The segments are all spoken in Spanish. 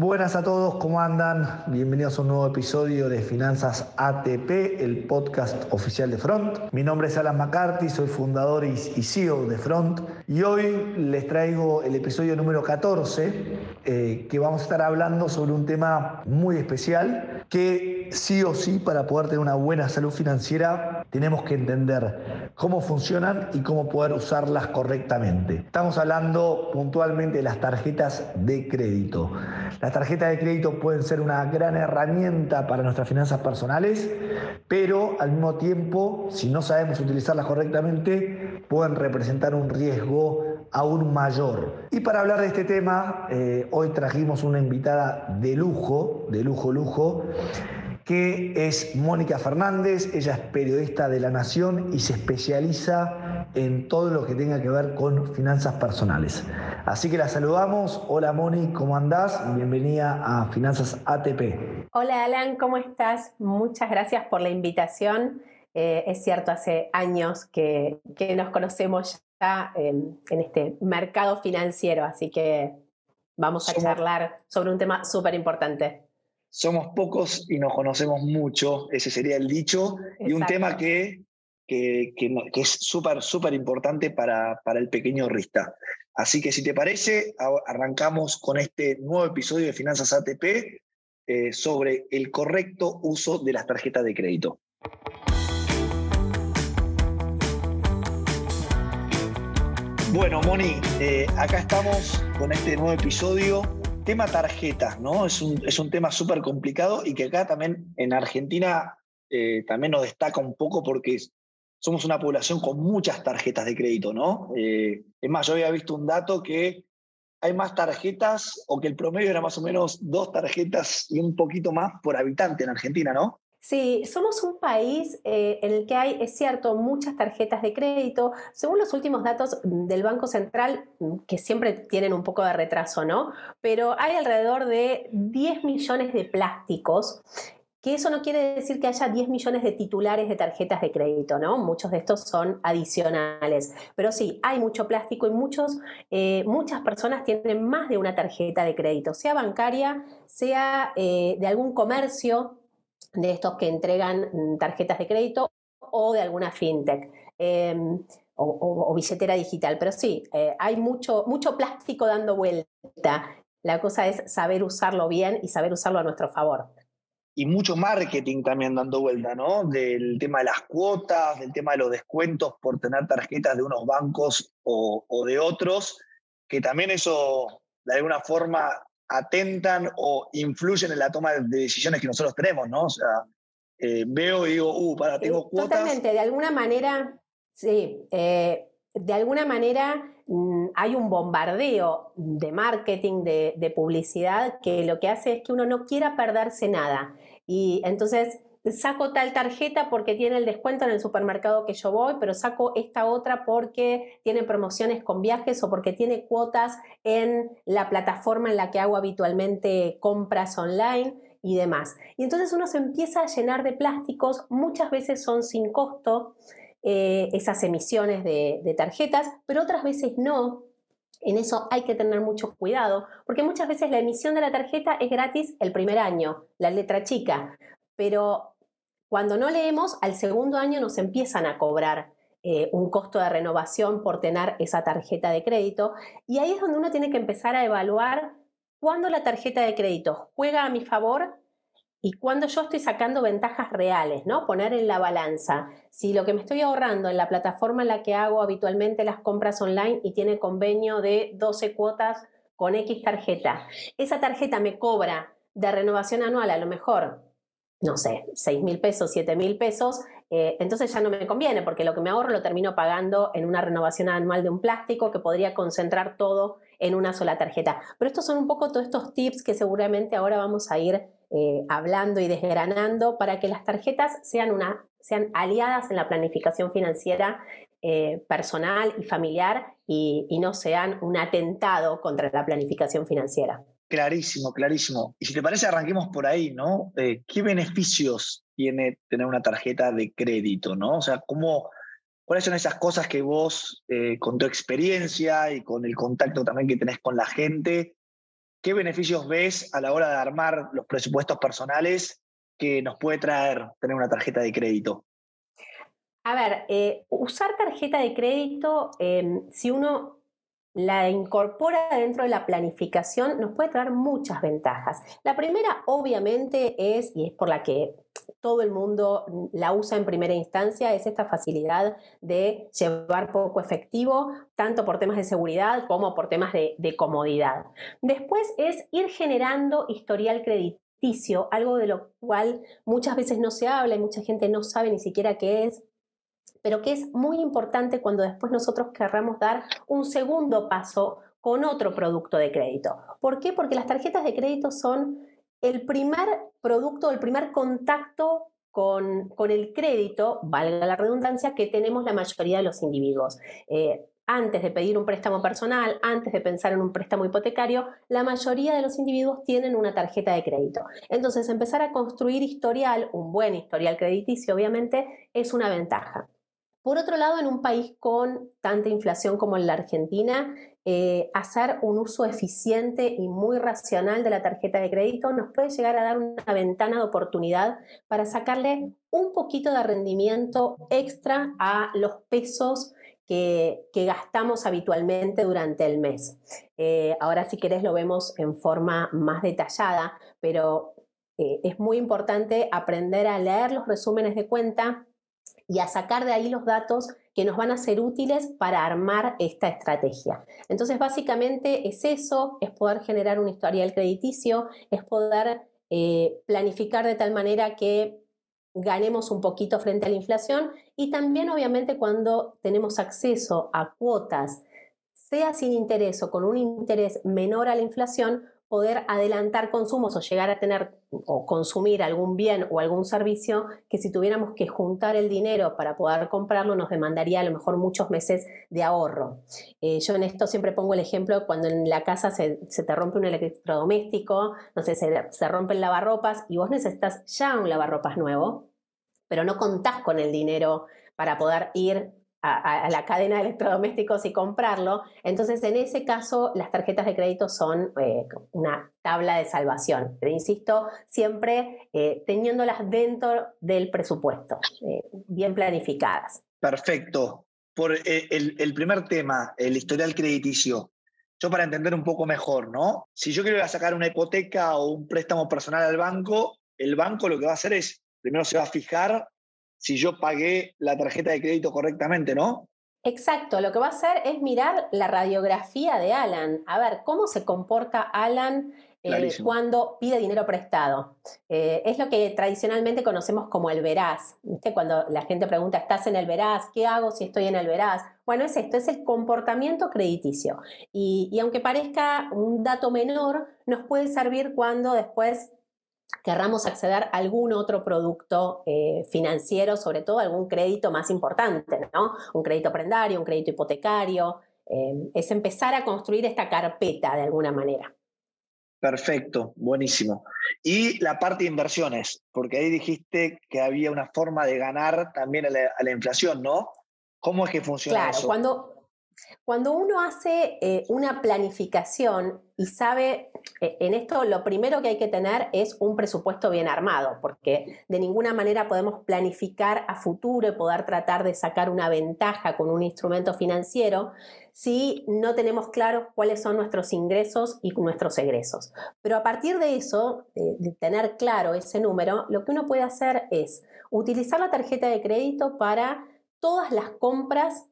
Buenas a todos, ¿cómo andan? Bienvenidos a un nuevo episodio de Finanzas ATP, el podcast oficial de Front. Mi nombre es Alan McCarthy, soy fundador y CEO de Front y hoy les traigo el episodio número 14 eh, que vamos a estar hablando sobre un tema muy especial que sí o sí para poder tener una buena salud financiera tenemos que entender cómo funcionan y cómo poder usarlas correctamente. Estamos hablando puntualmente de las tarjetas de crédito. Las tarjetas de crédito pueden ser una gran herramienta para nuestras finanzas personales, pero al mismo tiempo, si no sabemos utilizarlas correctamente, pueden representar un riesgo aún mayor. Y para hablar de este tema, eh, hoy trajimos una invitada de lujo, de lujo, lujo, que es Mónica Fernández, ella es periodista de La Nación y se especializa en todo lo que tenga que ver con finanzas personales. Así que la saludamos. Hola Moni, ¿cómo andás? Bienvenida a Finanzas ATP. Hola Alan, ¿cómo estás? Muchas gracias por la invitación. Eh, es cierto, hace años que, nos conocemos ya en, este mercado financiero, así que vamos a charlar sobre un tema súper importante somos pocos y nos conocemos mucho, ese sería el dicho, y un tema que, que, es súper, súper importante para, para el pequeño Rista. Así que si te parece, arrancamos con este nuevo episodio de Finanzas ATP eh, sobre el correcto uso de las tarjetas de crédito. Bueno, Moni, eh, acá estamos con este nuevo episodio tema tarjetas, ¿no? Es un, es un tema súper complicado y que acá también en Argentina eh, también nos destaca un poco porque somos una población con muchas tarjetas de crédito, ¿no? Eh, es más, yo había visto un dato que hay más tarjetas o que el promedio era más o menos dos tarjetas y un poquito más por habitante en Argentina, ¿no? Sí, somos un país eh, en el que hay, es cierto, muchas tarjetas de crédito. Según los últimos datos del Banco Central, que siempre tienen un poco de retraso, ¿no? Pero hay alrededor de 10 millones de plásticos que eso no quiere decir que haya 10 millones de titulares de tarjetas de crédito, ¿no? Muchos de estos son adicionales. Pero sí, hay mucho plástico y muchos, eh, muchas personas tienen más de una tarjeta de crédito, sea bancaria, sea eh, de algún comercio de estos que entregan mm, tarjetas de crédito o de alguna fintech. Em, o, billetera digital, pero sí, eh, hay mucho, mucho plástico dando vuelta. La cosa es saber usarlo bien y saber usarlo a nuestro favor. Y mucho marketing también dando vuelta, ¿no? Del tema de las cuotas, del tema de los descuentos por tener tarjetas de unos bancos o, o de otros, que también eso de alguna forma atentan o influyen en la toma de decisiones que nosotros tenemos, ¿no? O sea, eh, veo y digo, uh, para, tengo cuotas. Totalmente, de alguna manera, sí, eh, de alguna manera mm, hay un bombardeo de marketing, de, de publicidad, que lo que hace es que uno no quiera perderse nada. Y entonces saco tal tarjeta porque tiene el descuento en el supermercado que yo voy, pero saco esta otra porque tiene promociones con viajes o porque tiene cuotas en la plataforma en la que hago habitualmente compras online y demás. Y entonces uno se empieza a llenar de plásticos, muchas veces son sin costo eh, esas emisiones de, de tarjetas, pero otras veces no, en eso hay que tener mucho cuidado, porque muchas veces la emisión de la tarjeta es gratis el primer año, la letra chica, pero cuando no leemos, al segundo año nos empiezan a cobrar eh, un costo de renovación por tener esa tarjeta de crédito. Y ahí es donde uno tiene que empezar a evaluar cuándo la tarjeta de crédito juega a mi favor y cuándo yo estoy sacando ventajas reales, ¿no? Poner en la balanza. Si lo que me estoy ahorrando en la plataforma en la que hago habitualmente las compras online y tiene convenio de 12 cuotas con X tarjeta, esa tarjeta me cobra de renovación anual a lo mejor no sé, 6 mil pesos, 7 mil pesos, eh, entonces ya no me conviene porque lo que me ahorro lo termino pagando en una renovación anual de un plástico que podría concentrar todo en una sola tarjeta. Pero estos son un poco todos estos tips que seguramente ahora vamos a ir eh, hablando y desgranando para que las tarjetas sean, una, sean aliadas en la planificación financiera eh, personal y familiar y no sean un atentado contra la planificación financiera. Clarísimo, clarísimo. Y si te parece, arranquemos por ahí, ¿no? Eh, ¿Qué beneficios tiene tener una tarjeta de crédito, ¿no? O sea, ¿cómo, ¿cuáles son esas cosas que vos, eh, con tu experiencia y con el contacto también que tenés con la gente, ¿qué beneficios ves a la hora de armar los presupuestos personales que nos puede traer tener una tarjeta de crédito? A ver, eh, usar tarjeta de crédito, em, si uno la incorpora dentro de la planificación, nos puede traer muchas ventajas. La primera, obviamente, es, y es por la que todo el mundo la usa en primera instancia, es esta facilidad de llevar poco efectivo, tanto por temas de seguridad como por temas de, de comodidad. Después es ir generando historial crediticio, algo de lo cual muchas veces no se habla y mucha gente no sabe ni siquiera qué es pero que es muy importante cuando después nosotros querramos dar un segundo paso con otro producto de crédito. ¿Por qué? Porque las tarjetas de crédito son el primer producto, el primer contacto con, el crédito, valga la redundancia, que tenemos la mayoría de los individuos. Eh, antes de pedir un préstamo personal, antes de pensar en un préstamo hipotecario, la mayoría de los individuos tienen una tarjeta de crédito. Entonces, empezar a construir historial, un buen historial crediticio, obviamente, es una ventaja. Por otro lado, en un país con tanta inflación como en la Argentina, eh, hacer un uso eficiente y muy racional de la tarjeta de crédito nos puede llegar a dar una ventana de oportunidad para sacarle un poquito de rendimiento extra a los pesos que, gastamos habitualmente durante el mes. Eh, ahora si querés lo vemos en forma más detallada, pero eh, es muy importante aprender a leer los resúmenes de cuenta y a sacar de ahí los datos que nos van a ser útiles para armar esta estrategia. Entonces, básicamente es eso, es poder generar un historial crediticio, es poder eh, planificar de tal manera que ganemos un poquito frente a la inflación y también obviamente cuando tenemos acceso a cuotas, sea sin interés o con un interés menor a la inflación, poder adelantar consumos o llegar a tener o consumir algún bien o algún servicio que si tuviéramos que juntar el dinero para poder comprarlo nos demandaría a lo mejor muchos meses de ahorro. Eh, yo en esto siempre pongo el ejemplo cuando en la casa se, te rompe un electrodoméstico, no sé, se, se rompe el lavarropas y vos necesitas ya un lavarropas nuevo, pero no contás con el dinero para poder ir a, la cadena de electrodomésticos y comprarlo. Entonces, en ese caso, las tarjetas de crédito son eh, una tabla de salvación. Pero insisto, siempre eh, teniéndolas dentro del presupuesto, eh, bien planificadas. Perfecto. Por el, el, primer tema, el historial crediticio. Yo para entender un poco mejor, ¿no? Si yo quiero sacar una hipoteca o un préstamo personal al banco, el banco lo que va a hacer es, primero se va a fijar si yo pagué la tarjeta de crédito correctamente, ¿no? Exacto, lo que va a hacer es mirar la radiografía de Alan, a ver cómo se comporta Alan eh, cuando pide dinero prestado. Eh, es lo que tradicionalmente conocemos como el veraz. ¿Viste? Cuando la gente pregunta, ¿estás en el veraz? ¿Qué hago si estoy en el veraz? Bueno, es esto, es el comportamiento crediticio. y aunque parezca un dato menor, nos puede servir cuando después querramos acceder a algún otro producto eh, financiero, sobre todo algún crédito más importante, ¿no? Un crédito prendario, un crédito hipotecario. Eh, es empezar a construir esta carpeta de alguna manera. Perfecto, buenísimo. Y la parte de inversiones, porque ahí dijiste que había una forma de ganar también a la, inflación, ¿no? ¿Cómo es que funciona claro, Cuando, cuando uno hace eh, una planificación y sabe, eh, en esto lo primero que hay que tener es un presupuesto bien armado, porque de ninguna manera podemos planificar a futuro y poder tratar de sacar una ventaja con un instrumento financiero si no tenemos claros cuáles son nuestros ingresos y nuestros egresos. Pero a partir de eso, de tener claro ese número, lo que uno puede hacer es utilizar la tarjeta de crédito para todas las compras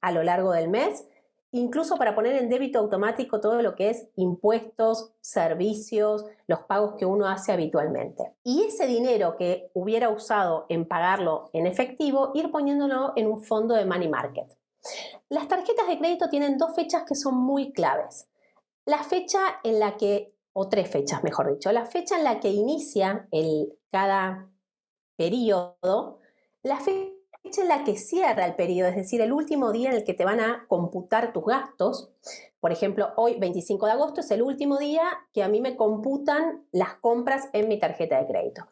a lo largo del mes, incluso para poner en débito automático todo lo que es impuestos, servicios, los pagos que uno hace habitualmente. Y ese dinero que hubiera usado en pagarlo en efectivo, ir poniéndolo en un fondo de money market. Las tarjetas de crédito tienen dos fechas que son muy claves. La fecha en la que, o tres fechas mejor dicho, la fecha en la que inicia el, cada periodo, la fecha fecha en la que cierra el periodo, es decir, el último día en el que te van a computar tus gastos. Por ejemplo, hoy, 25 de agosto, es el último día que a mí me computan las compras en mi tarjeta de crédito.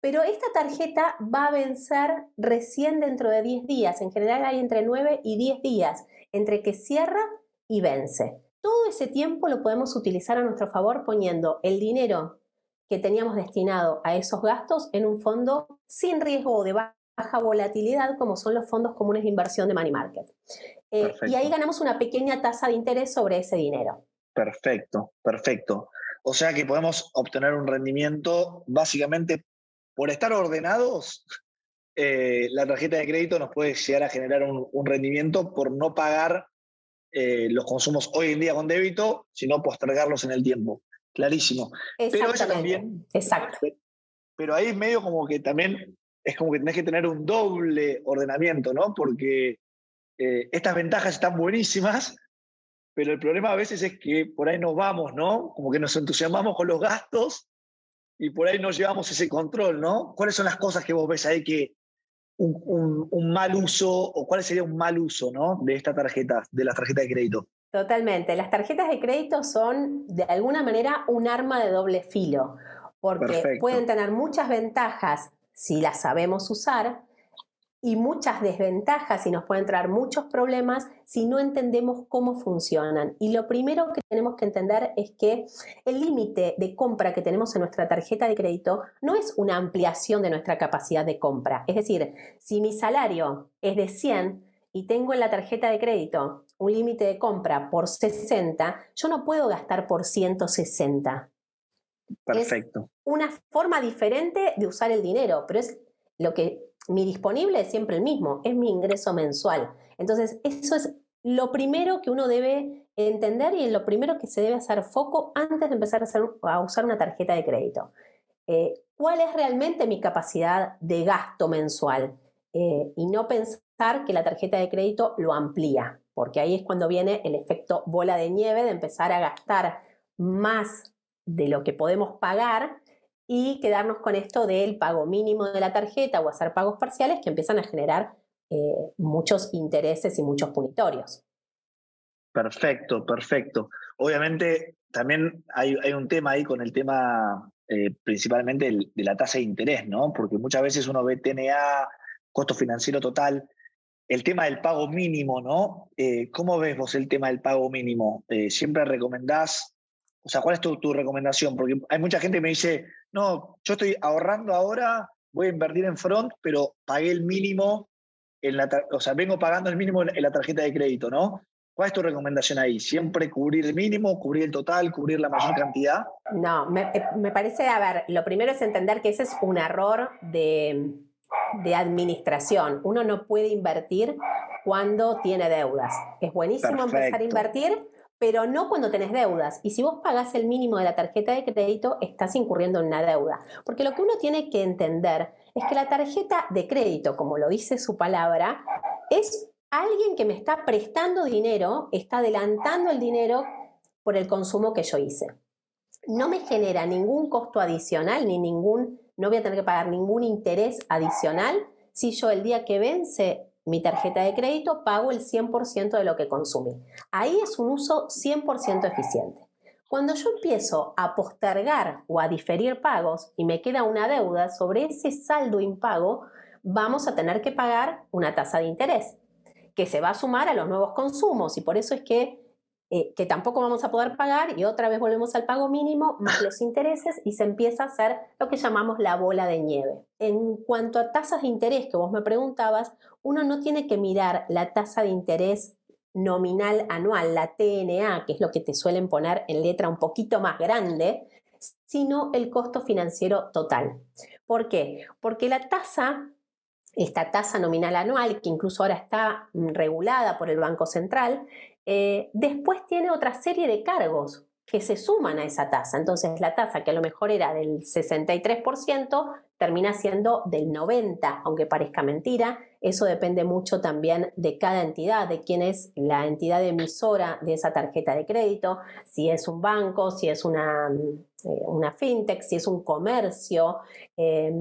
Pero esta tarjeta va a vencer recién dentro de 10 días. En general hay entre 9 y 10 días entre que cierra y vence. todo ese tiempo lo podemos utilizar a nuestro favor poniendo el dinero que teníamos destinado a esos gastos en un fondo sin riesgo de baja volatilidad, como son los fondos comunes de inversión de Money Market. Eh, y ahí ganamos una pequeña tasa de interés sobre ese dinero. Perfecto, perfecto. O sea que podemos obtener un rendimiento básicamente por estar ordenados. Eh, la tarjeta de crédito nos puede llegar a generar un rendimiento por no pagar eh, los consumos hoy en día con débito, sino postergarlos en el tiempo. Clarísimo. Pero eso también. Exacto. Pero ahí medio como que también es como que tenés que tener un doble ordenamiento, ¿no? Porque eh, estas ventajas están buenísimas, pero el problema a veces es que por ahí nos vamos, ¿no? Como que nos entusiasmamos con los gastos y por ahí no llevamos ese control, ¿no? ¿Cuáles son las cosas que vos ves ahí que, un, mal uso o cuál sería un mal uso ¿no? de esta tarjeta, de las tarjetas de crédito. Totalmente. Las tarjetas de crédito son de alguna manera un arma de doble filo, porque pueden tener muchas ventajas si las sabemos usar, y muchas desventajas y nos pueden traer muchos problemas si no entendemos cómo funcionan. Y lo primero que tenemos que entender es que el límite de compra que tenemos en nuestra tarjeta de crédito no es una ampliación de nuestra capacidad de compra. Es decir, si mi salario es de 100 y tengo en la tarjeta de crédito un límite de compra por 60, yo no puedo gastar por 160. Perfecto. Es una forma diferente de usar el dinero, pero es lo que mi disponible es siempre el mismo, es mi ingreso mensual. Entonces, eso es lo primero que uno debe entender y lo primero que se debe hacer foco antes de empezar a, usar una tarjeta de crédito. Eh, ¿Cuál es realmente mi capacidad de gasto mensual? Eh, y no pensar que la tarjeta de crédito lo amplía, porque ahí es cuando viene el efecto bola de nieve de empezar a gastar más de lo que podemos pagar y quedarnos con esto del pago mínimo de la tarjeta o hacer pagos parciales que empiezan a generar eh, muchos intereses y muchos punitorios. Perfecto, perfecto. Obviamente también hay, un tema ahí con el tema eh, principalmente de la tasa de interés, ¿no? Porque muchas veces uno ve TNA, costo financiero total, el tema del pago mínimo, ¿no? Eh, ¿Cómo ves vos el tema del pago mínimo? ¿Siempre recomendás o sea, ¿cuál es tu, recomendación? Porque hay mucha gente que me dice, no, yo estoy ahorrando ahora, voy a invertir en front, pero pagué el mínimo, en la, o sea, vengo pagando el mínimo en, la tarjeta de crédito, ¿no? ¿Cuál es tu recomendación ahí? ¿Siempre cubrir el mínimo, cubrir el total, cubrir la mayor cantidad? No, me, eh, me parece, a ver, lo primero es entender que ese es un error de, de administración. Uno no puede invertir cuando tiene deudas. Es buenísimo empezar a invertir pero no cuando tenés deudas. Y si vos pagás el mínimo de la tarjeta de crédito, estás incurriendo en una deuda. Porque lo que uno tiene que entender es que la tarjeta de crédito, como lo dice su palabra, es alguien que me está prestando dinero, está adelantando el dinero por el consumo que yo hice. No me genera ningún costo adicional, ni ningún, no voy a tener que pagar ningún interés adicional si yo el día que vence mi tarjeta de crédito, pago el 100% de lo que consumí. Ahí es un uso 100% eficiente. Cuando yo empiezo a postergar o a diferir pagos y me queda una deuda, sobre ese saldo impago vamos a tener que pagar una tasa de interés que se va a sumar a los nuevos consumos y por eso es que eh, que tampoco vamos a poder pagar y otra vez volvemos al pago mínimo más los intereses y se empieza a hacer lo que llamamos la bola de nieve. En cuanto a tasas de interés que vos me preguntabas, uno no tiene que mirar la tasa de interés nominal anual, la TNA, que es lo que te suelen poner en letra un poquito más grande, sino el costo financiero total. ¿Por qué? Porque la tasa esta tasa nominal anual, que incluso ahora está mm, regulada por el Banco Central, eh, después tiene otra serie de cargos que se suman a esa tasa. Entonces la tasa que a lo mejor era del 63% termina siendo del 90%, aunque parezca mentira. Eso depende mucho también de cada entidad, de quién es la entidad emisora de esa tarjeta de crédito, si es un banco, si es una, eh, una fintech, si es un comercio, eh,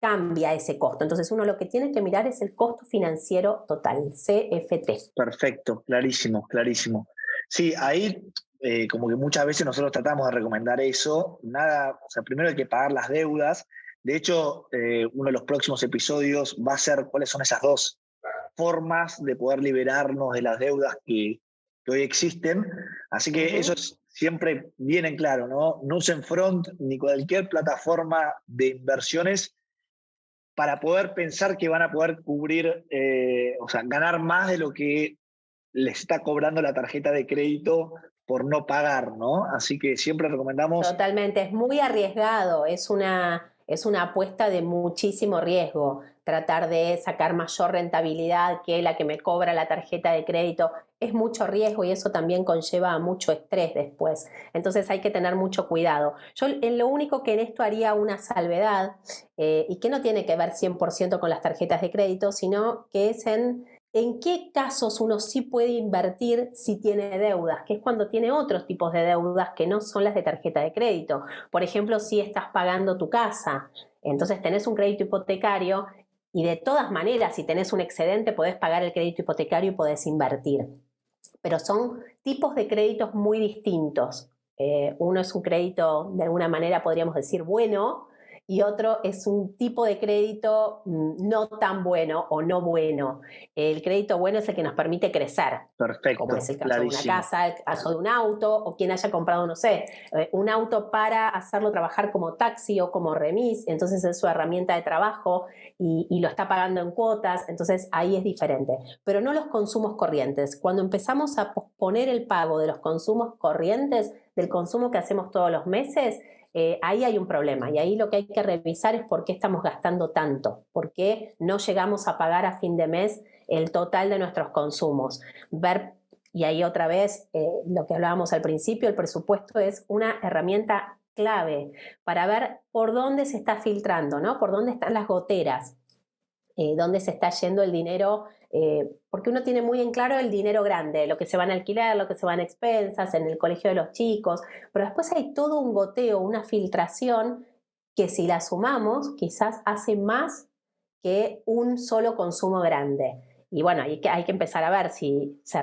cambia ese costo. Entonces uno lo que tiene que mirar es el costo financiero total, CFT. Perfecto, clarísimo, clarísimo. Sí, ahí eh, como que muchas veces nosotros tratamos de recomendar eso. Nada, o sea, primero hay que pagar las deudas. De hecho, eh, uno de los próximos episodios va a ser cuáles son esas dos formas de poder liberarnos de las deudas que, que hoy existen. Así que eso es siempre bien en claro, ¿no? No usen Front ni cualquier plataforma de inversiones para poder pensar que van a poder cubrir, eh, o sea, ganar más de lo que les está cobrando la tarjeta de crédito por no pagar, ¿no? Así que siempre recomendamos... Totalmente, es muy arriesgado, es una, es una apuesta de muchísimo riesgo tratar de sacar mayor rentabilidad que la que me cobra la tarjeta de crédito. Es mucho riesgo y eso también conlleva mucho estrés después. Entonces hay que tener mucho cuidado. Yo en lo único que en esto haría una salvedad eh, y que no tiene que ver 100% con las tarjetas de crédito, sino que es en ¿En qué casos uno sí puede invertir si tiene deudas? Que es cuando tiene otros tipos de deudas que no son las de tarjeta de crédito. Por ejemplo, si estás pagando tu casa, entonces tenés un crédito hipotecario y de todas maneras, si tenés un excedente, podés pagar el crédito hipotecario y podés invertir. Pero son tipos de créditos muy distintos. Eh, uno es un crédito, de alguna manera podríamos decir, bueno, y otro es un tipo de crédito mm, no tan bueno o no bueno. El crédito bueno es el que nos permite crecer. Perfecto. Como es el caso de una casa, el caso de un auto, o quien haya comprado, no sé, eh, un auto para hacerlo trabajar como taxi o como remis, entonces es su herramienta de trabajo y, y lo está pagando en cuotas, entonces ahí es diferente. Pero no los consumos corrientes. Cuando empezamos a posponer el pago de los consumos corrientes, del consumo que hacemos todos los meses, eh, ahí hay un problema y ahí lo que hay que revisar es por qué estamos gastando tanto, por qué no llegamos a pagar a fin de mes el total de nuestros consumos. Ver, y ahí otra vez eh, lo que hablábamos al principio, el presupuesto es una herramienta clave para ver por dónde se está filtrando, ¿no? Por dónde están las goteras, eh, dónde se está yendo el dinero eh, porque uno tiene muy en claro el dinero grande, lo que se van a alquilar, lo que se van a expensas, en el colegio de los chicos, pero después hay todo un goteo, una filtración que si la sumamos quizás hace más que un solo consumo grande. Y bueno, hay que, hay que empezar a ver si se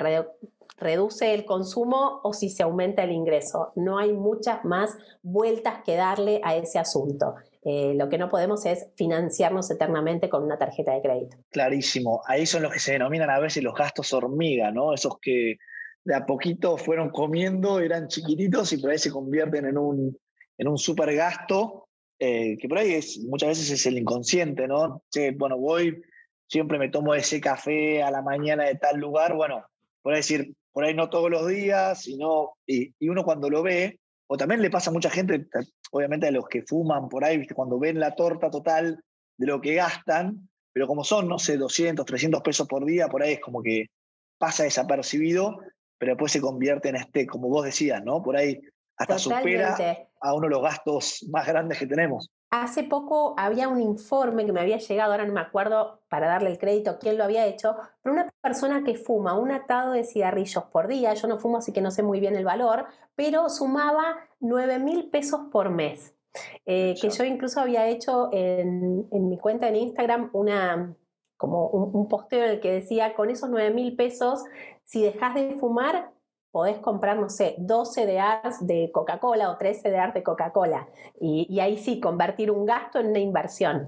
reduce el consumo o si se aumenta el ingreso. No hay muchas más vueltas que darle a ese asunto. Eh, lo que no podemos es financiarnos eternamente con una tarjeta de crédito. Clarísimo. Ahí son los que se denominan a veces los gastos hormiga, ¿no? Esos que de a poquito fueron comiendo, eran chiquititos y por ahí se convierten en un, en un super gasto, eh, que por ahí muchas veces es el inconsciente, ¿no? bueno, voy, siempre me tomo ese café a la mañana de tal lugar, bueno, por ahí decir, por ahí no todos los días, sino, y, y uno cuando lo ve, o también le pasa a mucha gente, obviamente a los que fuman por ahí, ¿viste? cuando ven la torta total de lo que gastan, pero como son, no sé, 200, 300 pesos por día, por ahí es como que pasa desapercibido, pero después se convierte en este, como vos decías, ¿no? Por ahí hasta supera a uno de los gastos más grandes que tenemos. Hace poco había un informe que me había llegado, ahora no me acuerdo para darle el crédito quién lo había hecho, pero una persona que fuma un atado de cigarrillos por día, yo no fumo así que no sé muy bien el valor, pero sumaba 9 mil pesos por mes. Eh, que yo incluso había hecho en, mi cuenta en Instagram una, como un, un posteo en el que decía, con esos 9 mil pesos, si dejas de fumar, podés comprar, no sé, 12 CDRs de Coca-Cola o 3 CDRs de Coca-Cola. Y, ahí sí, convertir un gasto en una inversión.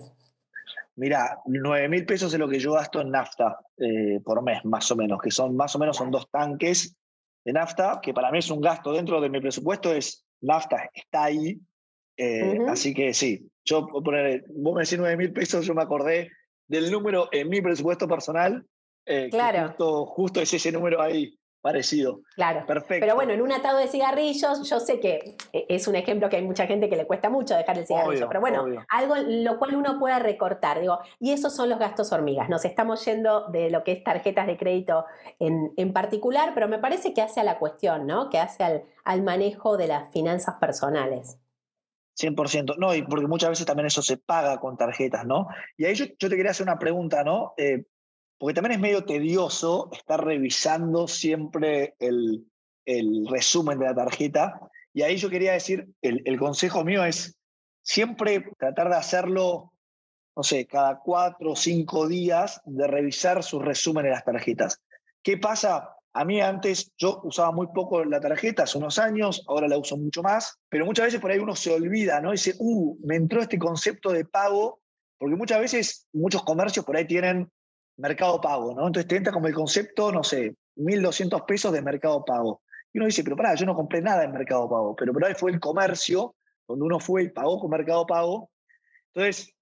Mira, 9 mil pesos es lo que yo gasto en nafta eh, por mes, más o menos, que son más o menos son dos tanques de nafta, que para mí es un gasto dentro de mi presupuesto, es nafta, está ahí. Eh, así que sí, yo poner, vos me decís 9 mil pesos, yo me acordé del número en mi presupuesto personal. Eh, claro. justo, justo es ese número ahí parecido. Claro. Perfecto. Pero bueno, en un atado de cigarrillos, yo sé que eh, es un ejemplo que hay mucha gente que le cuesta mucho dejar el cigarrillo, pero bueno, algo lo cual uno puede recortar, digo, y esos son los gastos hormigas. Nos estamos yendo de lo que es tarjetas de crédito en, en particular, pero me parece que hace a la cuestión, ¿no? Que hace al, al manejo de las finanzas personales. 100%, no, y porque muchas veces también eso se paga con tarjetas, ¿no? Y ahí yo, yo te quería hacer una pregunta, ¿no? Eh, porque también es medio tedioso estar revisando siempre el, resumen de la tarjeta. Y ahí yo quería decir, el, consejo mío es siempre tratar de hacerlo, no sé, cada cuatro o cinco días de revisar su resumen de las tarjetas. ¿Qué pasa? A mí antes yo usaba muy poco la tarjeta, hace unos años, ahora la uso mucho más, pero muchas veces por ahí uno se olvida, ¿no? dice, uh, me entró este concepto de pago, porque muchas veces muchos comercios por ahí tienen mercado pago, ¿no? Entonces te entra como el concepto, no sé, 1.200 pesos de Mercado Pago. Y uno dice, pero pará, yo no compré nada en Mercado Pago, pero por ahí fue el comercio donde uno fue y pagó con Mercado Pago. Entonces,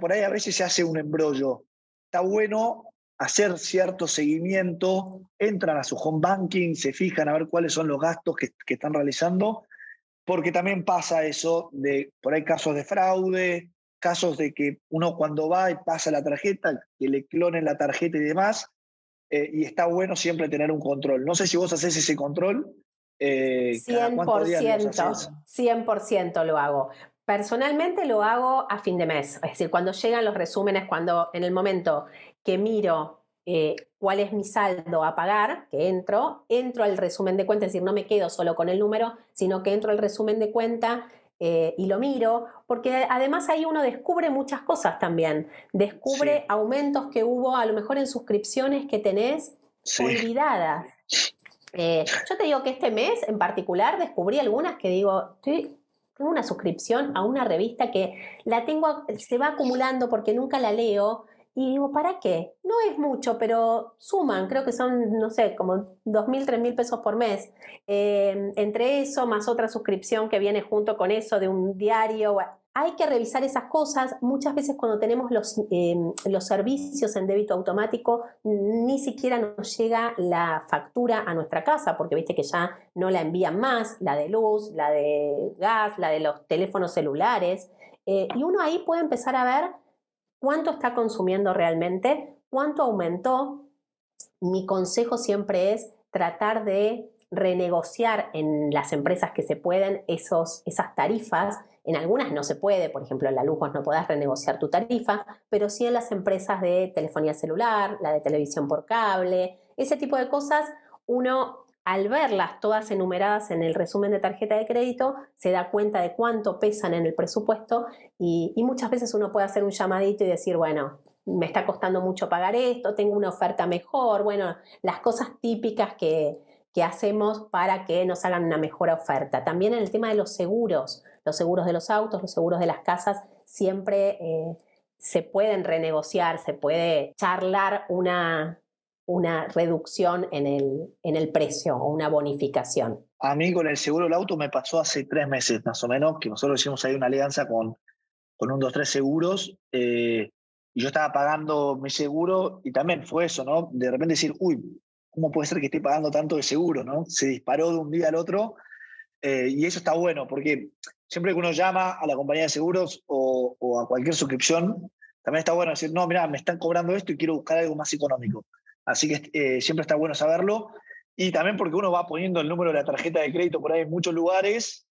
por ahí a veces se hace un embrollo. Está bueno hacer cierto seguimiento, entran a su home banking, se fijan a ver cuáles son los gastos que, que están realizando, porque también pasa eso de, por ahí casos de fraude, casos de que uno cuando va y pasa la tarjeta, que le clonen la tarjeta y demás, eh, y está bueno siempre tener un control. No sé si vos haces ese control. Eh, 100%, 100% lo hago. Personalmente lo hago a fin de mes, es decir, cuando llegan los resúmenes, cuando en el momento que miro eh, cuál es mi saldo a pagar, que entro, entro al resumen de cuenta, es decir, no me quedo solo con el número, sino que entro al resumen de cuenta eh, y lo miro, porque además ahí uno descubre muchas cosas también. Descubre aumentos que hubo a lo mejor en suscripciones que tenés olvidadas. Eh, yo te digo que este mes en particular descubrí algunas que digo, tengo una suscripción a una revista que la tengo, se va acumulando porque nunca la leo. Y digo, ¿para qué? No es mucho, pero suman, creo que son, no sé, como 2.000, 3.000 pesos por mes. Eh, entre eso, más otra suscripción que viene junto con eso de un diario hay que revisar esas cosas. Muchas veces cuando tenemos los, eh, los servicios en débito automático, ni siquiera nos llega la factura a nuestra casa, porque viste que ya no la envían más, la de luz, la de gas, la de los teléfonos celulares. Eh, y uno ahí puede empezar a ver cuánto está consumiendo realmente, cuánto aumentó. Mi consejo siempre es tratar de renegociar en las empresas que se pueden esos, esas tarifas en algunas no se puede, por ejemplo, en la luz no podés renegociar tu tarifa, pero sí en las empresas de telefonía celular, la de televisión por cable, ese tipo de cosas, uno al verlas todas enumeradas en el resumen de tarjeta de crédito, se da cuenta de cuánto pesan en el presupuesto y, muchas veces uno puede hacer un llamadito y decir, bueno, me está costando mucho pagar esto, tengo una oferta mejor, bueno, las cosas típicas que, que hacemos para que nos hagan una mejor oferta. También en el tema de los seguros, los seguros de los autos, los seguros de las casas, siempre eh, se pueden renegociar, se puede charlar una, una reducción en el, en el precio o una bonificación. A mí con el seguro del auto me pasó hace tres meses más o menos, que nosotros hicimos ahí una alianza con, con un, dos, tres seguros, eh, y yo estaba pagando mi seguro y también fue eso, ¿no? De repente decir, uy, ¿cómo puede ser que esté pagando tanto de seguro? ¿no? Se disparó de un día al otro eh, y eso está bueno porque siempre que uno llama a la compañía de seguros o, a cualquier suscripción, también está bueno decir, no, mira, me están cobrando esto y quiero buscar algo más económico. Así que eh, siempre está bueno saberlo. Y también porque uno va poniendo el número de la tarjeta de crédito por ahí en muchos lugares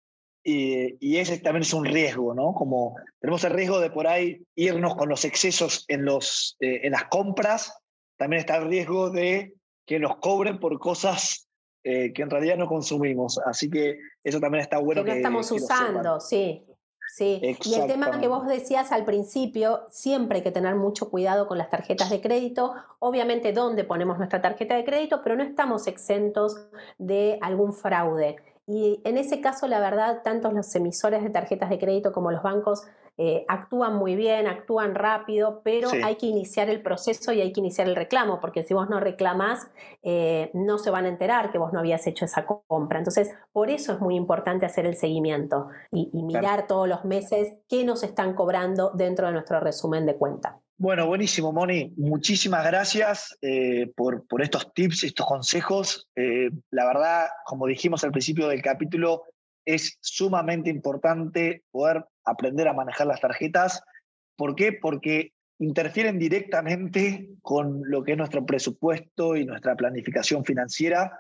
y, ese también es un riesgo, ¿no? Como tenemos el riesgo de por ahí irnos con los excesos en, los, eh, en las compras, también está el riesgo de que nos cobren por cosas eh, que en realidad no consumimos. Así que eso también está bueno. Que no estamos usando, sí. Sí, y el tema que vos decías al principio, siempre hay que tener mucho cuidado con las tarjetas de crédito, obviamente dónde ponemos nuestra tarjeta de crédito, pero no estamos exentos de algún fraude. Y en ese caso, la verdad, tanto los emisores de tarjetas de crédito como los bancos eh, actúan muy bien, actúan rápido, pero hay que iniciar el proceso y hay que iniciar el reclamo, porque si vos no reclamás, eh, no se van a enterar que vos no habías hecho esa compra. Entonces, por eso es muy importante hacer el seguimiento y, mirar todos los meses qué nos están cobrando dentro de nuestro resumen de cuenta. Bueno, buenísimo, Moni. Muchísimas gracias eh, por, por, estos tips, estos consejos. la verdad, como dijimos al principio del capítulo, es sumamente importante poder aprender a manejar las tarjetas. ¿Por qué? Porque interfieren directamente con lo que es nuestro presupuesto y nuestra planificación financiera.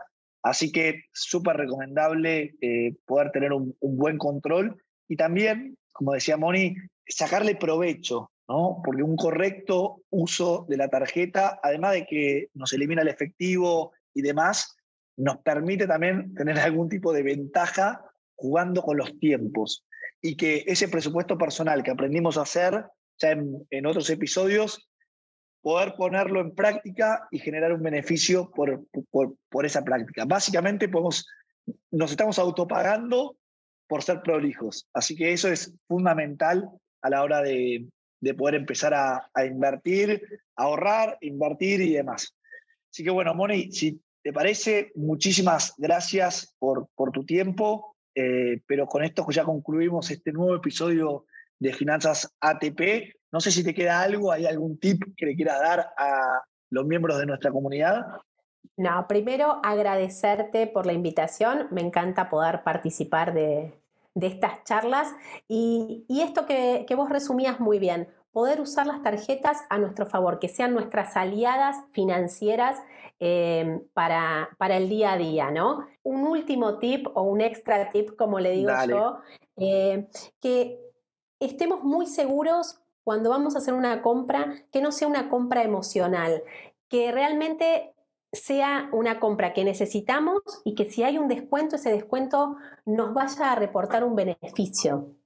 Así que súper recomendable eh, poder tener un, buen control y también, como decía Moni, sacarle provecho, ¿no? Porque un correcto uso de la tarjeta, además de que nos elimina el efectivo y demás, nos permite también tener algún tipo de ventaja jugando con los tiempos y que ese presupuesto personal que aprendimos a hacer ya en, otros episodios, poder ponerlo en práctica y generar un beneficio por, por, esa práctica. Básicamente podemos, nos estamos autopagando por ser prolijos, así que eso es fundamental a la hora de, de poder empezar a, a, invertir, ahorrar, invertir y demás. Así que bueno, Moni, si ¿te parece? Muchísimas gracias por, por tu tiempo, eh, pero con esto ya concluimos este nuevo episodio de Finanzas ATP. No sé si te queda algo, hay algún tip que le quieras dar a los miembros de nuestra comunidad. No, primero agradecerte por la invitación. Me encanta poder participar de, estas charlas y, esto que, vos resumías muy bien, poder usar las tarjetas a nuestro favor, que sean nuestras aliadas financieras eh, para, para, el día a día, ¿no? Un último tip o un extra tip, como le digo yo, eh, que estemos muy seguros cuando vamos a hacer una compra, que no sea una compra emocional, que realmente sea una compra que necesitamos y que si hay un descuento, ese descuento nos vaya a reportar un beneficio,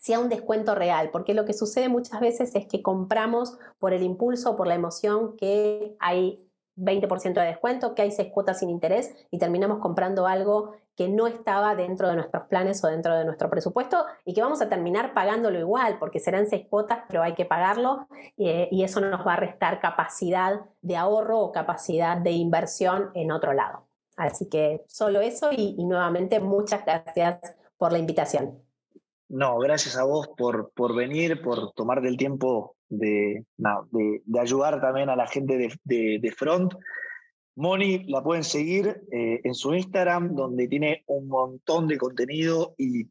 sea un descuento real, porque lo que sucede muchas veces es que compramos por el impulso o por la emoción que hay 20% de descuento, que hay seis cuotas sin interés y terminamos comprando algo que no estaba dentro de nuestros planes o dentro de nuestro presupuesto y que vamos a terminar pagándolo igual porque serán seis cuotas, pero hay que pagarlo eh, y eso nos va a restar capacidad de ahorro o capacidad de inversión en otro lado. Así que solo eso y, nuevamente muchas gracias por la invitación. No, gracias a vos por, por venir, por tomarte el tiempo de, de, ayudar también a la gente de, de Front. Moni la pueden seguir eh, en su Instagram, donde tiene un montón de contenido y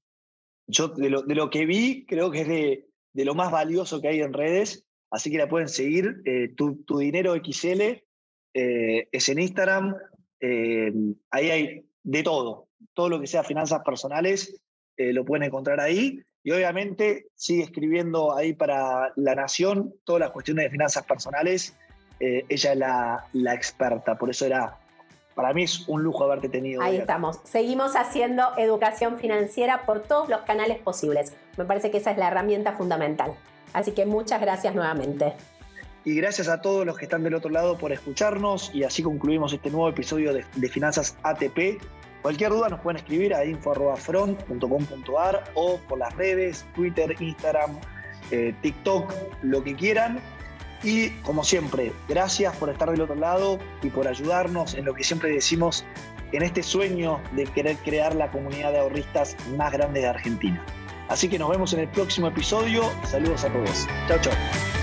yo de lo, de lo que vi creo que es de, de, lo más valioso que hay en redes, así que la pueden seguir. Eh, tu, tu, Dinero XL eh, es en Instagram, ahí hay de todo, todo lo que sea finanzas personales lo pueden encontrar ahí. Y obviamente sigue escribiendo ahí para La Nación todas las cuestiones de finanzas personales eh, ella es la, experta, por eso era, para mí es un lujo haberte tenido. Ahí estamos, seguimos haciendo educación financiera por todos los canales posibles. Me parece que esa es la herramienta fundamental. Así que muchas gracias nuevamente. Y gracias a todos los que están del otro lado por escucharnos y así concluimos este nuevo episodio de, Finanzas ATP. Cualquier duda nos pueden escribir a info.front.com.ar o por las redes, Twitter, Instagram, eh, TikTok, lo que quieran. Y como siempre, gracias por estar del otro lado y por ayudarnos en lo que siempre decimos en este sueño de querer crear la comunidad de ahorristas más grande de Argentina. Así que nos vemos en el próximo episodio. Saludos a todos. Chao, chao.